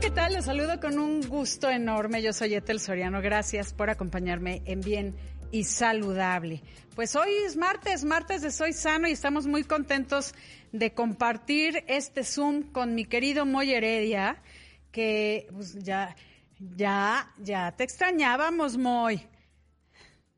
¿Qué tal? Les saludo con un gusto enorme. Yo soy Etel Soriano. Gracias por acompañarme en Bien y Saludable. Pues hoy es martes, martes de Soy Sano y estamos muy contentos de compartir este Zoom con mi querido Moy Heredia, que pues, ya, ya, ya te extrañábamos, Moy.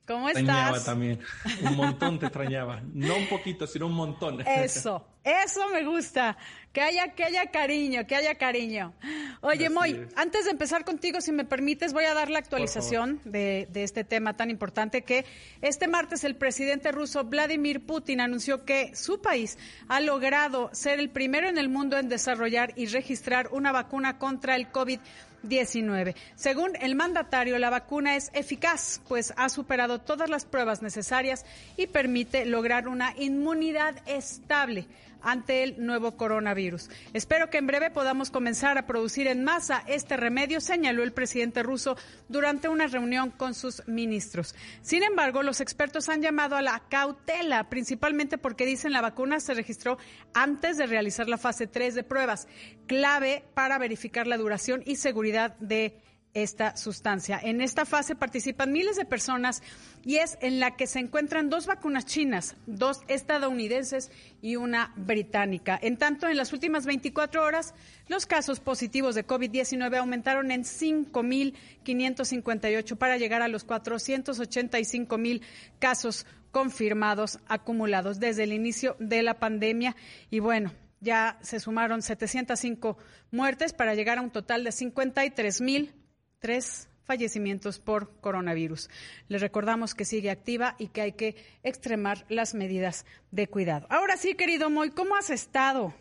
¿Cómo estás? Extrañaba también. Un montón te extrañaba. No un poquito, sino un montón. Eso, eso me gusta. Que haya, que haya cariño, que haya cariño. Oye, Moy, antes de empezar contigo, si me permites, voy a dar la actualización de, de, este tema tan importante que este martes el presidente ruso Vladimir Putin anunció que su país ha logrado ser el primero en el mundo en desarrollar y registrar una vacuna contra el COVID-19. 19. Según el mandatario, la vacuna es eficaz, pues ha superado todas las pruebas necesarias y permite lograr una inmunidad estable ante el nuevo coronavirus. Espero que en breve podamos comenzar a producir en masa este remedio, señaló el presidente ruso durante una reunión con sus ministros. Sin embargo, los expertos han llamado a la cautela, principalmente porque dicen la vacuna se registró antes de realizar la fase 3 de pruebas, clave para verificar la duración y seguridad de esta sustancia. En esta fase participan miles de personas y es en la que se encuentran dos vacunas chinas, dos estadounidenses y una británica. En tanto, en las últimas 24 horas, los casos positivos de COVID-19 aumentaron en 5.558 para llegar a los 485.000 casos confirmados acumulados desde el inicio de la pandemia. Y bueno, ya se sumaron 705 muertes para llegar a un total de 53.000 tres fallecimientos por coronavirus. Les recordamos que sigue activa y que hay que extremar las medidas de cuidado. Ahora sí, querido Moy, ¿cómo has estado?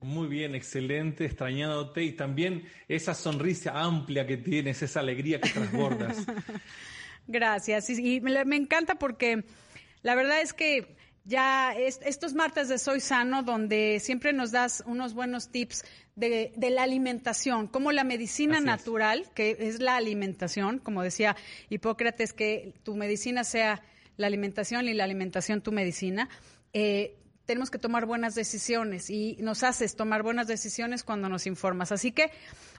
Muy bien, excelente, extrañándote y también esa sonrisa amplia que tienes, esa alegría que transbordas. Gracias, y, me encanta porque la verdad es que ya estos martes de Soy Sano, donde siempre nos das unos buenos tips de, la alimentación, como la medicina natural, que es la alimentación, como decía Hipócrates, que tu medicina sea la alimentación y la alimentación tu medicina. Eh, tenemos que tomar buenas decisiones y nos haces tomar buenas decisiones cuando nos informas. Así que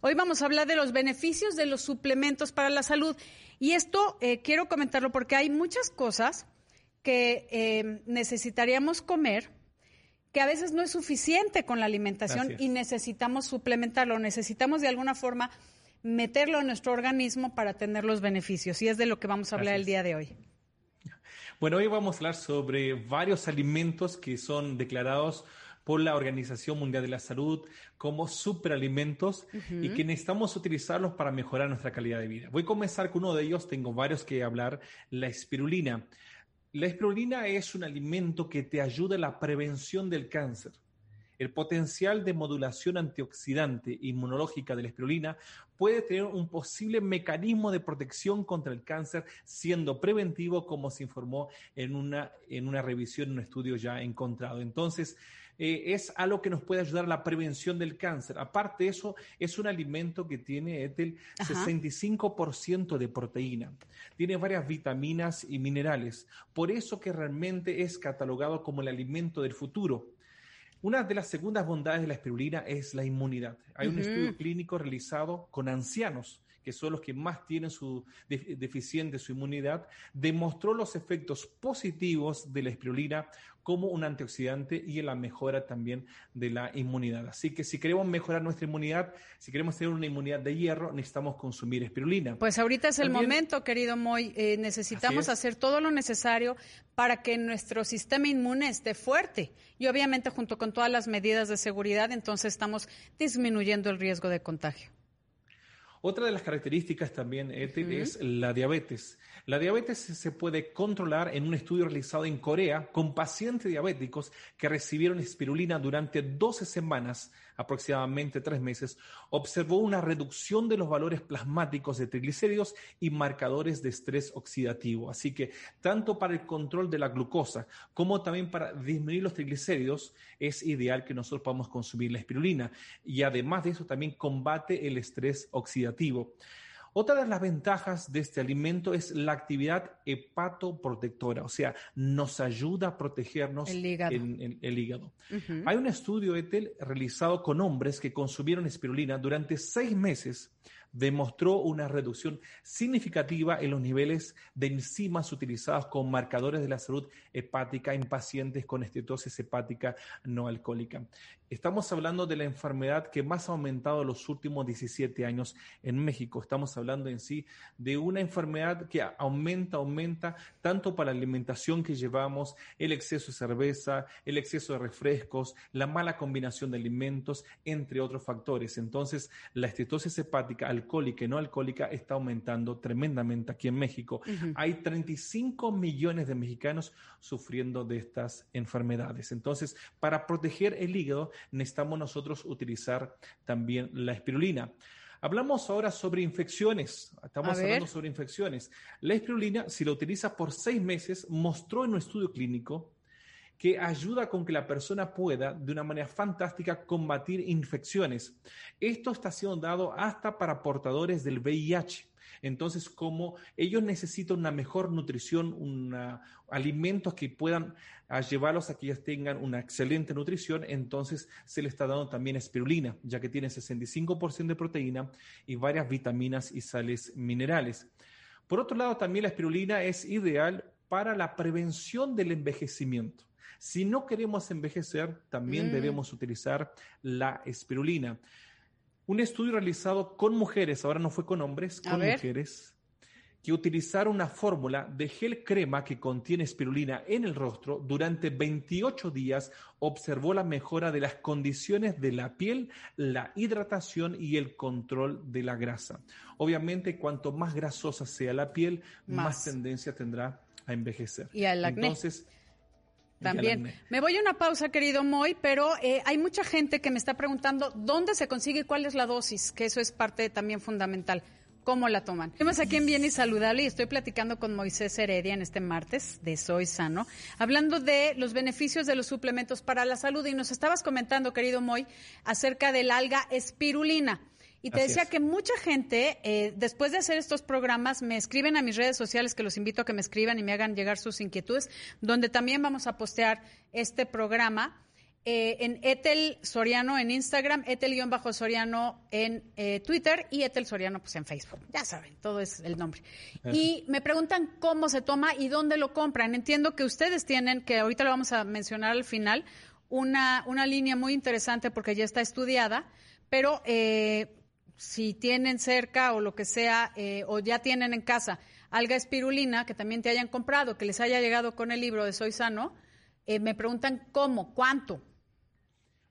hoy vamos a hablar de los beneficios de los suplementos para la salud. Y esto eh, quiero comentarlo porque hay muchas cosas que eh, necesitaríamos comer, que a veces no es suficiente con la alimentación y necesitamos suplementarlo, necesitamos de alguna forma meterlo en nuestro organismo para tener los beneficios. Y es de lo que vamos a hablar el día de hoy. Bueno, hoy vamos a hablar sobre varios alimentos que son declarados por la Organización Mundial de la Salud como superalimentos y que necesitamos utilizarlos para mejorar nuestra calidad de vida. Voy a comenzar con uno de ellos, tengo varios que hablar, la espirulina. La espirulina es un alimento que te ayuda en la prevención del cáncer. El potencial de modulación antioxidante inmunológica de la espirulina puede tener un posible mecanismo de protección contra el cáncer, siendo preventivo, como se informó en una, en una revisión, en un estudio ya encontrado. Entonces, eh, es algo que nos puede ayudar a la prevención del cáncer. Aparte de eso, es un alimento que tiene el 65% de proteína. Tiene varias vitaminas y minerales. Por eso que realmente es catalogado como el alimento del futuro. Una de las segundas bondades de la espirulina es la inmunidad. Hay un estudio clínico realizado con ancianos que son los que más tienen su deficiente su inmunidad, demostró los efectos positivos de la espirulina como un antioxidante y en la mejora también de la inmunidad. Así que si queremos mejorar nuestra inmunidad, si queremos tener una inmunidad de hierro, necesitamos consumir espirulina. Pues ahorita es el momento, querido Moy. Eh, necesitamos hacer todo lo necesario para que nuestro sistema inmune esté fuerte. Y obviamente junto con todas las medidas de seguridad, entonces estamos disminuyendo el riesgo de contagio. Otra de las características también es la diabetes. La diabetes se puede controlar en un estudio realizado en Corea con pacientes diabéticos que recibieron espirulina durante 12 semanas aproximadamente tres meses, observó una reducción de los valores plasmáticos de triglicéridos y marcadores de estrés oxidativo. Así que tanto para el control de la glucosa como también para disminuir los triglicéridos, es ideal que nosotros podamos consumir la espirulina. Y además de eso, también combate el estrés oxidativo. Otra de las ventajas de este alimento es la actividad hepatoprotectora, o sea, nos ayuda a protegernos el hígado. En, el hígado. Hay un estudio, Etel, realizado con hombres que consumieron espirulina durante seis meses demostró una reducción significativa en los niveles de enzimas utilizados como marcadores de la salud hepática en pacientes con estetosis hepática no alcohólica. Estamos hablando de la enfermedad que más ha aumentado en los últimos 17 años en México. Estamos hablando en sí de una enfermedad que aumenta, aumenta tanto para la alimentación que llevamos, el exceso de cerveza, el exceso de refrescos, la mala combinación de alimentos, entre otros factores. Entonces, la estetosis hepática alcohólica y no alcohólica está aumentando tremendamente aquí en México. Hay 35 millones de mexicanos sufriendo de estas enfermedades. Entonces, para proteger el hígado, necesitamos nosotros utilizar también la espirulina. Hablamos ahora sobre infecciones. Estamos hablando sobre infecciones. La espirulina, si la utiliza por seis meses, mostró en un estudio clínico que ayuda con que la persona pueda, de una manera fantástica, combatir infecciones. Esto está siendo dado hasta para portadores del VIH. Entonces, como ellos necesitan una mejor nutrición, alimentos que puedan llevarlos a que ellos tengan una excelente nutrición, entonces se le está dando también espirulina, ya que tiene 65% de proteína y varias vitaminas y sales minerales. Por otro lado, también la espirulina es ideal para la prevención del envejecimiento. Si no queremos envejecer, también mm. debemos utilizar la espirulina. Un estudio realizado con mujeres, ahora no fue con hombres, con mujeres, que utilizaron una fórmula de gel crema que contiene espirulina en el rostro durante 28 días observó la mejora de las condiciones de la piel, la hidratación y el control de la grasa. Obviamente, cuanto más grasosa sea la piel, más, tendencia tendrá a envejecer. Y al acné. Entonces, también. Me voy a una pausa, querido Moy, pero eh, hay mucha gente que me está preguntando dónde se consigue y cuál es la dosis, que eso es parte también fundamental. ¿Cómo la toman? Estamos aquí en Bien y Saludable y estoy platicando con Moisés Heredia en este martes de Soy Sano, hablando de los beneficios de los suplementos para la salud. Y nos estabas comentando, querido Moy, acerca del alga espirulina. Y te decía que mucha gente, eh, después de hacer estos programas, me escriben a mis redes sociales, que los invito a que me escriban y me hagan llegar sus inquietudes, donde también vamos a postear este programa. Eh, en Etel Soriano en Instagram, Etel-Soriano en eh, Twitter y Etel Soriano pues en Facebook. Ya saben, todo es el nombre. Y me preguntan cómo se toma y dónde lo compran. Entiendo que ustedes tienen, que ahorita lo vamos a mencionar al final, una, una línea muy interesante porque ya está estudiada, pero eh, si tienen cerca o lo que sea, eh, o ya tienen en casa alga espirulina que también te hayan comprado, que les haya llegado con el libro de Soy Sano, eh, me preguntan cómo, cuánto.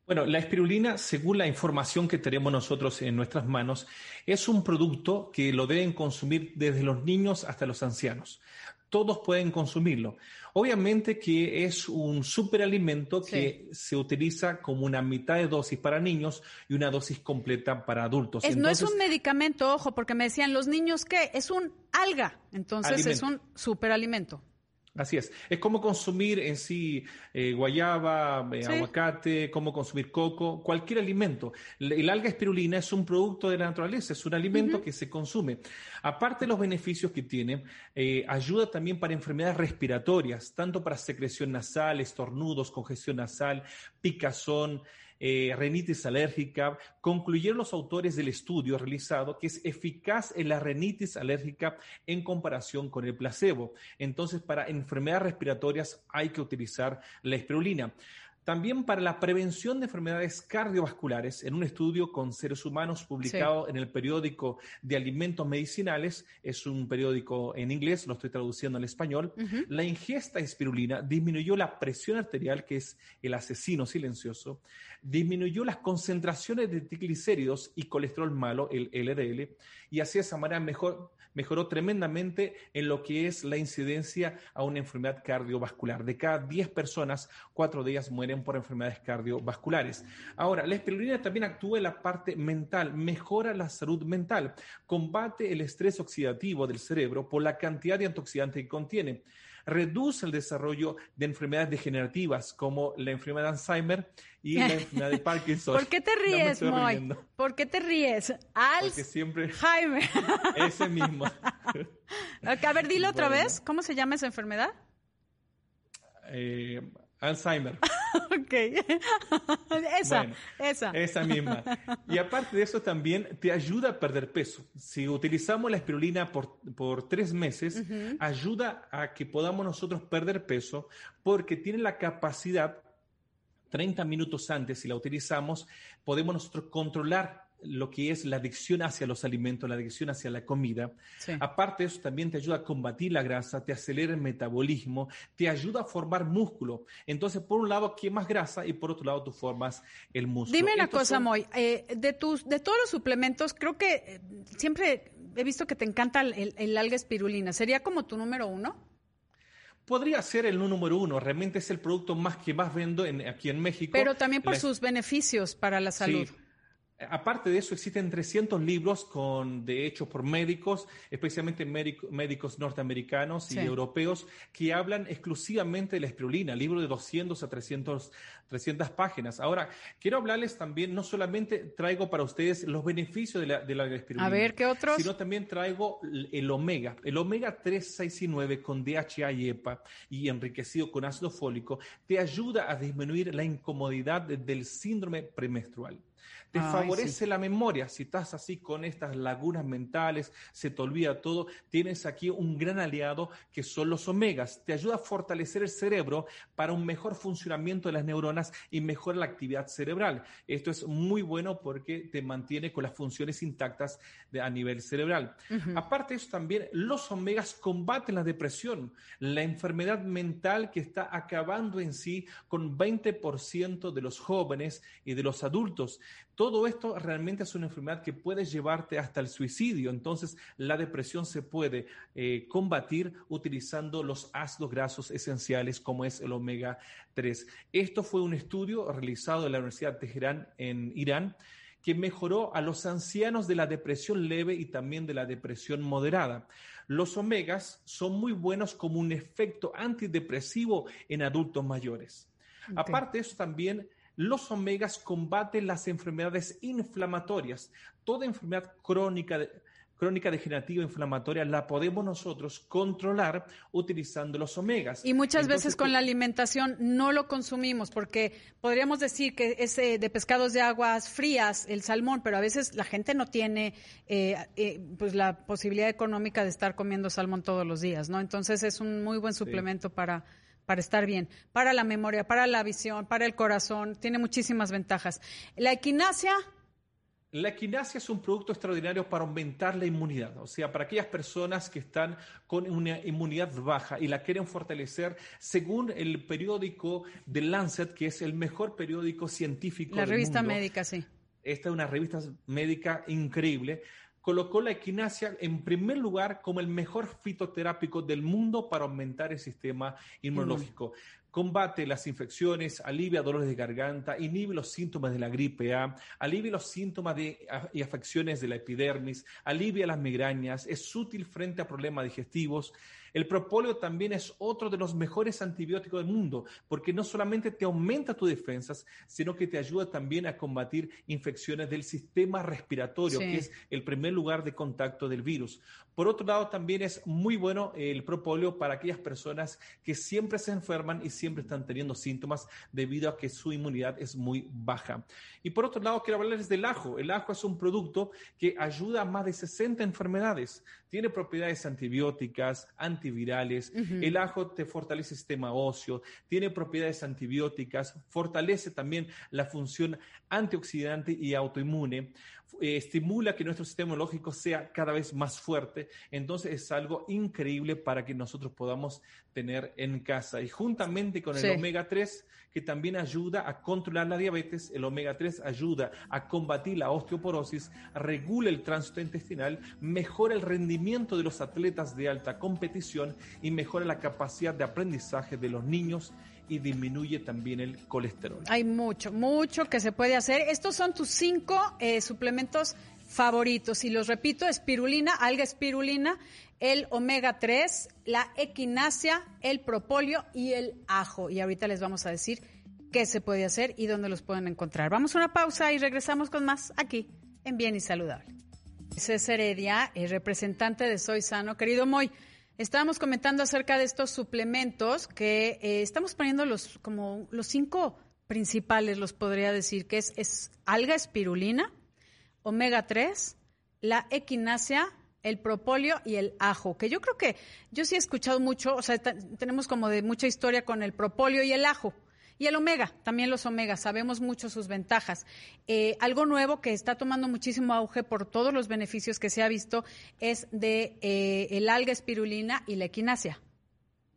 Bueno, la espirulina, según la información que tenemos nosotros en nuestras manos, es un producto que lo deben consumir desde los niños hasta los ancianos todos pueden consumirlo. Obviamente que es un superalimento que se utiliza como una mitad de dosis para niños y una dosis completa para adultos. no es un medicamento, ojo, porque me decían, ¿los niños qué? Es un alga, entonces es un superalimento. Así es. Es como consumir en sí eh, guayaba, eh, aguacate, como consumir coco, cualquier alimento. El, alga espirulina es un producto de la naturaleza, es un alimento que se consume. Aparte de los beneficios que tiene, eh, ayuda también para enfermedades respiratorias, tanto para secreción nasal, estornudos, congestión nasal, picazón. Eh, alérgica, concluyeron los autores del estudio realizado que es eficaz en la renitis alérgica en comparación con el placebo. Entonces, para enfermedades respiratorias hay que utilizar la espirulina. También para la prevención de enfermedades cardiovasculares, en un estudio con seres humanos publicado en el periódico de alimentos medicinales, es un periódico en inglés, lo estoy traduciendo al español, la ingesta de espirulina disminuyó la presión arterial, que es el asesino silencioso, disminuyó las concentraciones de triglicéridos y colesterol malo, el LDL, y así de esa manera mejor, mejoró tremendamente en lo que es la incidencia a una enfermedad cardiovascular. De cada 10 personas, 4 de ellas mueren por enfermedades cardiovasculares. Ahora, la espirulina también actúa en la parte mental, mejora la salud mental, combate el estrés oxidativo del cerebro por la cantidad de antioxidantes que contiene reduce el desarrollo de enfermedades degenerativas como la enfermedad de Alzheimer y la enfermedad de Parkinson. ¿Por qué te ríes, Moy? ¿Por qué te ríes? Al siempre Jaime. Ese mismo. a ver, dilo otra vez. ¿Cómo se llama esa enfermedad? Eh, Alzheimer. ok. esa, esa. Esa misma. Y aparte de eso también te ayuda a perder peso. Si utilizamos la espirulina por, por tres meses, ayuda a que podamos nosotros perder peso porque tiene la capacidad 30 minutos antes, si la utilizamos, podemos nosotros controlar lo que es la adicción hacia los alimentos, la adicción hacia la comida. Aparte de eso, también te ayuda a combatir la grasa, te acelera el metabolismo, te ayuda a formar músculo. Entonces, por un lado, quemas grasa y por otro lado, tú formas el músculo. Dime una cosa, Moy, eh, de, tus, de todos los suplementos, creo que eh, siempre he visto que te encanta el, alga espirulina. ¿Sería como tu número uno? podría ser el número uno. Realmente es el producto más que más vendo aquí en México. Pero también por sus beneficios para la salud. Aparte de eso, existen 300 libros con, de hechos por médicos, especialmente médicos norteamericanos y europeos, que hablan exclusivamente de la espirulina, libro de 200 a 300, 300 páginas. Ahora, quiero hablarles también, no solamente traigo para ustedes los beneficios de la, de la espirulina, a ver, ¿qué otros? sino también traigo el omega, el omega 3, 6 y 9 con DHA y EPA y enriquecido con ácido fólico, te ayuda a disminuir la incomodidad del síndrome premenstrual. Te favorece la memoria. Si estás así con estas lagunas mentales, se te olvida todo, tienes aquí un gran aliado que son los omegas. Te ayuda a fortalecer el cerebro para un mejor funcionamiento de las neuronas y mejora la actividad cerebral. Esto es muy bueno porque te mantiene con las funciones intactas a nivel cerebral. Aparte de eso, también los omegas combaten la depresión, la enfermedad mental que está acabando en sí con 20% de los jóvenes y de los adultos. Todo esto realmente es una enfermedad que puede llevarte hasta el suicidio. Entonces, la depresión se puede eh, combatir utilizando los ácidos grasos esenciales como es el omega 3. Esto fue un estudio realizado en la Universidad de Teherán en Irán que mejoró a los ancianos de la depresión leve y también de la depresión moderada. Los omegas son muy buenos como un efecto antidepresivo en adultos mayores. Aparte de eso, también los omegas combaten las enfermedades inflamatorias. Toda enfermedad crónica, crónica degenerativa inflamatoria la podemos nosotros controlar utilizando los omegas. Y muchas veces con la alimentación no lo consumimos porque podríamos decir que es eh, de pescados de aguas frías, el salmón, pero a veces la gente no tiene eh, eh, pues la posibilidad económica de estar comiendo salmón todos los días, ¿no? Entonces es un muy buen suplemento para para estar bien, para la memoria, para la visión, para el corazón, tiene muchísimas ventajas. La equinacia. La equinacia es un producto extraordinario para aumentar la inmunidad, o sea, para aquellas personas que están con una inmunidad baja y la quieren fortalecer, según el periódico The Lancet, que es el mejor periódico científico. La revista médica, sí. Esta es una revista médica increíble colocó la equinacia en primer lugar como el mejor fitoterápico del mundo para aumentar el sistema inmunológico. Combate las infecciones, alivia dolores de garganta, inhibe los síntomas de la gripe A, alivia los síntomas de, y afecciones de la epidermis, alivia las migrañas, es útil frente a problemas digestivos, el propóleo también es otro de los mejores antibióticos del mundo, porque no solamente te aumenta tus defensas, sino que te ayuda también a combatir infecciones del sistema respiratorio, que es el primer lugar de contacto del virus. Por otro lado, también es muy bueno el propóleo para aquellas personas que siempre se enferman y siempre están teniendo síntomas debido a que su inmunidad es muy baja. Y por otro lado, quiero hablarles del ajo. El ajo es un producto que ayuda a más de 60 enfermedades. Tiene propiedades antibióticas, antivirales. El ajo te fortalece el sistema óseo, tiene propiedades antibióticas, fortalece también la función antioxidante y autoinmune. Eh, estimula que nuestro sistema inmunológico sea cada vez más fuerte. Entonces es algo increíble para que nosotros podamos tener en casa. Y juntamente con el omega 3, que también ayuda a controlar la diabetes, el omega 3 ayuda a combatir la osteoporosis, regula el tránsito intestinal, mejora el rendimiento de los atletas de alta competición y mejora la capacidad de aprendizaje de los niños y disminuye también el colesterol. Hay mucho, mucho que se puede hacer. Estos son tus cinco eh, suplementos favoritos. Y los repito, espirulina, alga espirulina, el omega 3, la equinacia, el propóleo y el ajo. Y ahorita les vamos a decir qué se puede hacer y dónde los pueden encontrar. Vamos a una pausa y regresamos con más aquí en Bien y Saludable. César Heredia, el representante de Soy Sano. Querido Moy, estábamos comentando acerca de estos suplementos que eh, estamos poniendo los, como los cinco principales, los podría decir, que es, es alga espirulina, omega 3, la equinacia, el propóleo y el ajo, que yo creo que yo sí he escuchado mucho, o sea, tenemos como de mucha historia con el propóleo y el ajo. Y el omega, también los omegas, sabemos mucho sus ventajas. Eh, algo nuevo que está tomando muchísimo auge por todos los beneficios que se ha visto es de eh, el alga espirulina y la equinacia.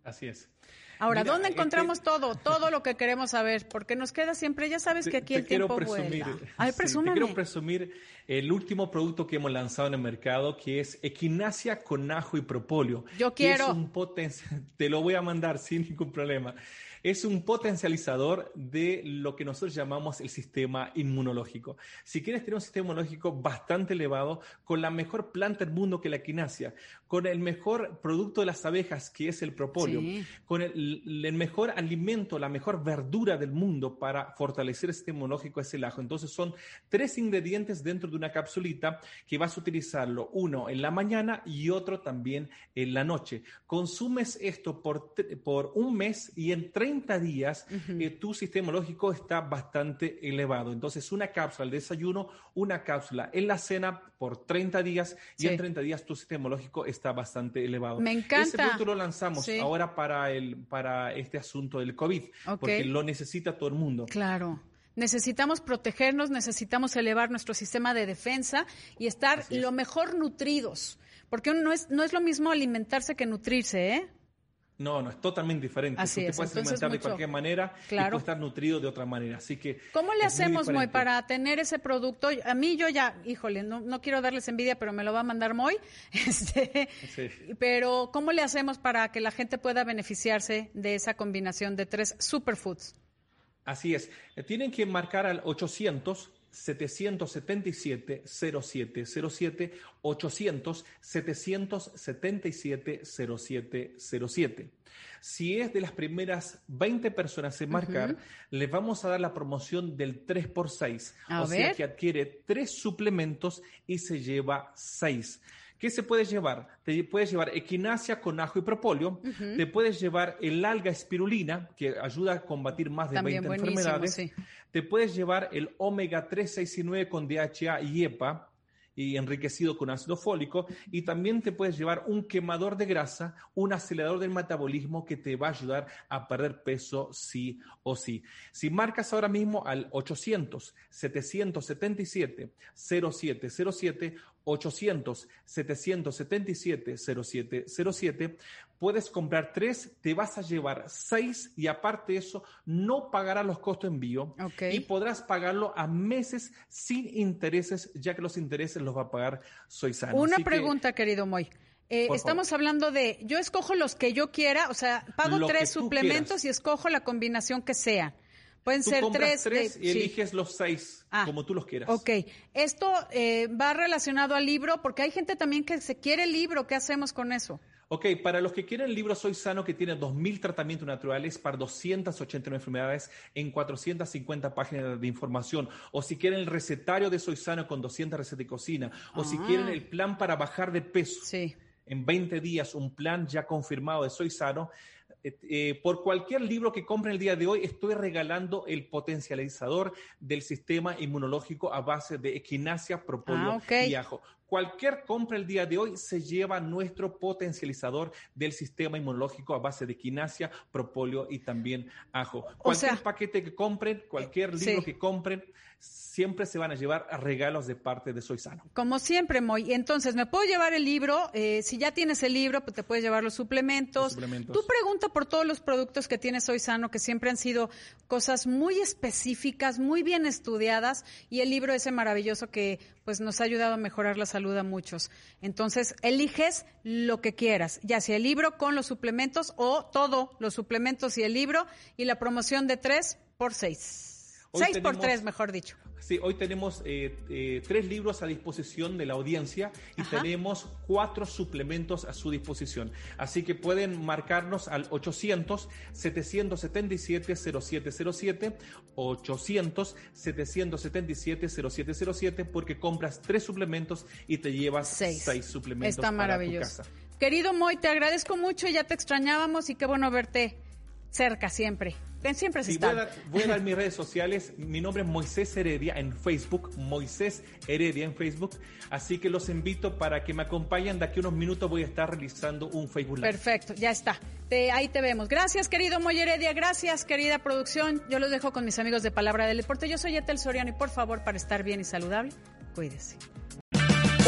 Así es. Ahora, ¿dónde encontramos todo? Todo lo que queremos saber, porque nos queda siempre, ya sabes que aquí el tiempo presumir, vuela. Ay, te quiero presumir el último producto que hemos lanzado en el mercado, que es Equinacia con ajo y propóleo. Yo quiero. es un te lo voy a mandar sin ningún problema es un potencializador de lo que nosotros llamamos el sistema inmunológico. Si quieres tener un sistema inmunológico bastante elevado, con la mejor planta del mundo que la quinasia, con el mejor producto de las abejas que es el propóleo, con el, mejor alimento, la mejor verdura del mundo para fortalecer el sistema inmunológico es el ajo. Entonces son tres ingredientes dentro de una capsulita que vas a utilizarlo, uno en la mañana y otro también en la noche. Consumes esto por, por un mes y en 30 30 días eh, tu sistema lógico está bastante elevado. Entonces, una cápsula al desayuno, una cápsula en la cena por 30 días y en 30 días tu sistema lógico está bastante elevado. Me encanta. Ese producto lo lanzamos ahora para, el, para este asunto del COVID, porque lo necesita todo el mundo. Claro. Necesitamos protegernos, necesitamos elevar nuestro sistema de defensa y estar lo mejor nutridos. Porque no es, no es lo mismo alimentarse que nutrirse, ¿eh? No, no, es totalmente diferente. Así puedes alimentar de cualquier manera y puedes estar nutrido de otra manera. Así que. ¿Cómo le hacemos, Moy, para tener ese producto? A mí yo ya, híjole, no, no quiero darles envidia, pero me lo va a mandar Moy. Este, Pero, ¿cómo le hacemos para que la gente pueda beneficiarse de esa combinación de tres superfoods? Así es. Tienen que marcar al 800 777 0707 800 777 0707. Si es de las primeras 20 personas en marcar, les vamos a dar la promoción del 3x6. o sea que adquiere tres suplementos y se lleva 6. ¿Qué se puede llevar? Te puedes llevar equinacia con ajo y propóleo, te puedes llevar el alga espirulina, que ayuda a combatir más de 20 enfermedades, te puedes llevar el omega 3, 6 y 9 con DHA y EPA, y enriquecido con ácido fólico. Y también te puedes llevar un quemador de grasa, un acelerador del metabolismo que te va a ayudar a perder peso sí o sí. Si marcas ahora mismo al 800 777 0707 800-777-0707. Puedes comprar tres, te vas a llevar seis y aparte de eso, no pagarás los costos de envío y podrás pagarlo a meses sin intereses, ya que los intereses los va a pagar Soy Sano. Una pregunta, querido Moy. Eh, estamos hablando de, yo escojo los que yo quiera, o sea, pago tres suplementos y escojo la combinación que sea. Pueden ser tres. y eliges los seis, ah, como tú los quieras. Ok. Esto eh, va relacionado al libro, porque hay gente también que se quiere el libro. ¿Qué hacemos con eso? Ok, para los que quieren el libro Soy Sano, que tiene 2.000 tratamientos naturales para 289 enfermedades en 450 páginas de información, o si quieren el recetario de Soy Sano con 200 recetas de cocina, o si quieren ah. el plan para bajar de peso. En 20 días, un plan ya confirmado de Soy Sano, eh, eh, por cualquier libro que compren el día de hoy, estoy regalando el potencializador del sistema inmunológico a base de equinacia, propóleo ah, y ajo. Cualquier compra el día de hoy se lleva nuestro potencializador del sistema inmunológico a base de quinasia, propóleo y también ajo. Cualquier paquete que compren, cualquier libro que compren, siempre se van a llevar regalos de parte de Soy Sano. Como siempre, Moy. Entonces, ¿me puedo llevar el libro? Eh, si ya tienes el libro, pues te puedes llevar los suplementos. Tú pregunta por todos los productos que tiene Soy Sano, que siempre han sido cosas muy específicas, muy bien estudiadas, y el libro ese maravilloso que pues nos ha ayudado a mejorar la salud a muchos. Entonces, eliges lo que quieras, ya sea el libro con los suplementos o todo, los suplementos y el libro, y la promoción de tres por seis. seis por tres, mejor dicho. Sí, hoy tenemos eh, eh, tres libros a disposición de la audiencia y tenemos cuatro suplementos a su disposición. Así que pueden marcarnos al 800-777-0707, 800-777-0707, porque compras tres suplementos y te llevas seis, suplementos. Está maravilloso. Querido Moy, te agradezco mucho, ya te extrañábamos y qué bueno verte cerca siempre. Siempre se está. Voy, a dar, mis redes sociales. Mi nombre es Moisés Heredia en Facebook. Moisés Heredia en Facebook. Así que los invito para que me acompañen. De aquí a unos minutos voy a estar realizando un Facebook Live. Perfecto, ya está. ahí te vemos. Gracias, querido Moy Heredia. Gracias, querida producción. Yo los dejo con mis amigos de Palabra del Deporte. Yo soy Etel Soriano y por favor, para estar bien y saludable, cuídese.